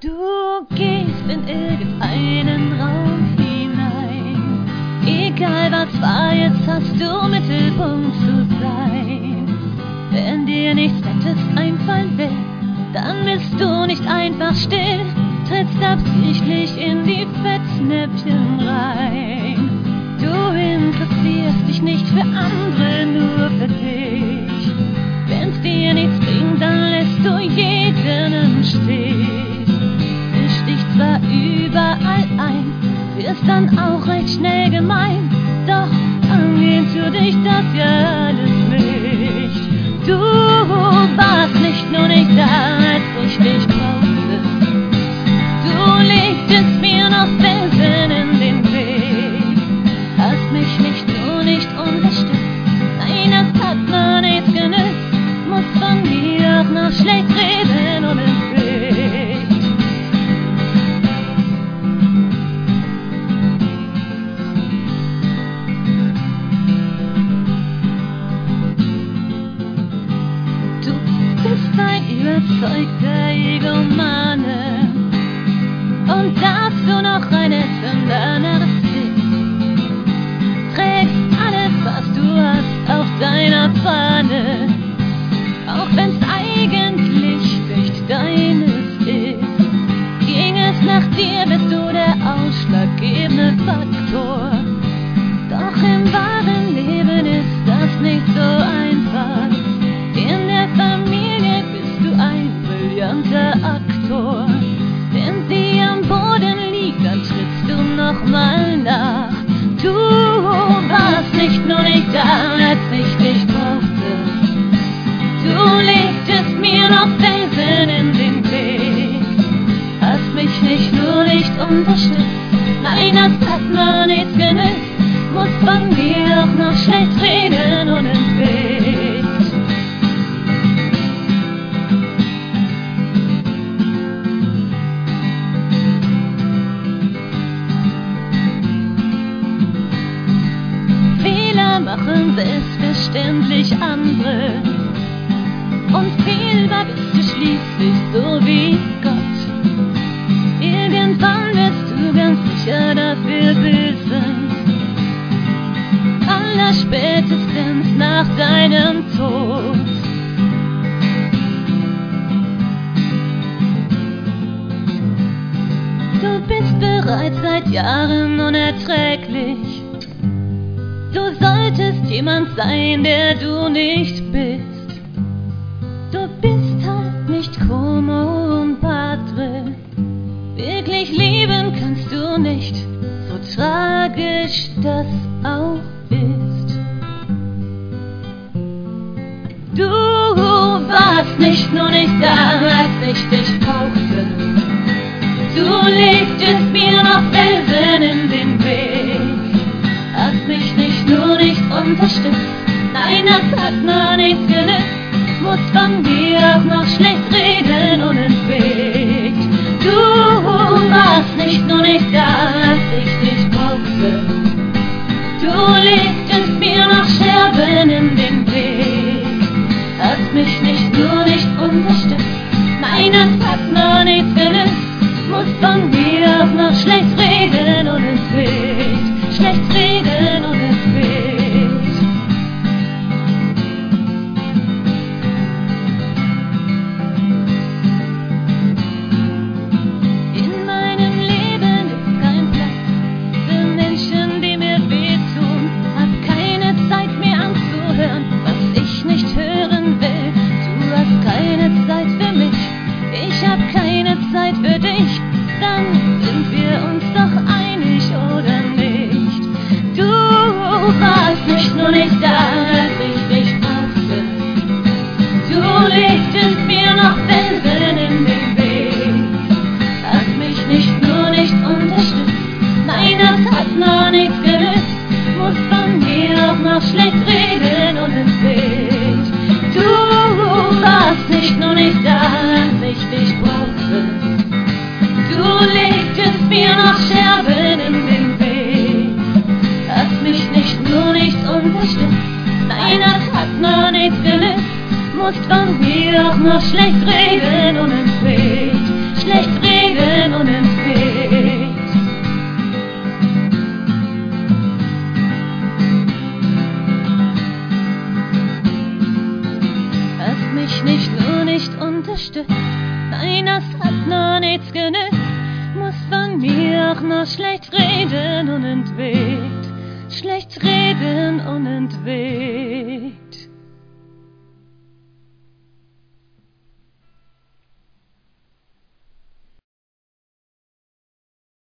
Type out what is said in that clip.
Du gehst in irgendeinen Raum hinein. Egal was war, jetzt hast du Mittelpunkt zu sein. Wenn dir nichts Nettes einfallen will, dann bist du nicht einfach still, trittst absichtlich in die Fettnäpfchen rein. Überall ein, wirst dann auch recht schnell gemein, doch angehen für dich das ja alles nicht. Du warst nicht nur nicht da, als ich dich brauchte. Du legtest mir noch Felsen in den Weg, hast mich nicht nur nicht unterstützt, nein, das hat mir nichts genützt, muss von mir auch noch schlecht überzeugter Egomane. Und dazu noch ein ätzender Machen selbstverständlich andere. Und fehlbar bist du schließlich so wie Gott. Irgendwann wirst du ganz sicher dafür büßen. Allerspätestens nach deinem Tod. Du bist bereits seit Jahren unerträglich. Du solltest jemand sein, der du nicht bist. Du bist halt nicht Como und Padre. Wirklich lieben kannst du nicht, so tragisch das auch ist. Du warst nicht nur nicht da, als ich dich brauchte. Du legtest mir unser Stück. Weihnacht hat noch nichts gelöst, musst von mir auch noch schlecht reden und ins schlecht reden und ins Bett. Mich nicht nur nicht unterstützt, Weihnacht hat noch nichts genützt, musst von mir auch noch schlecht reden und ins Schlecht reden und entweht.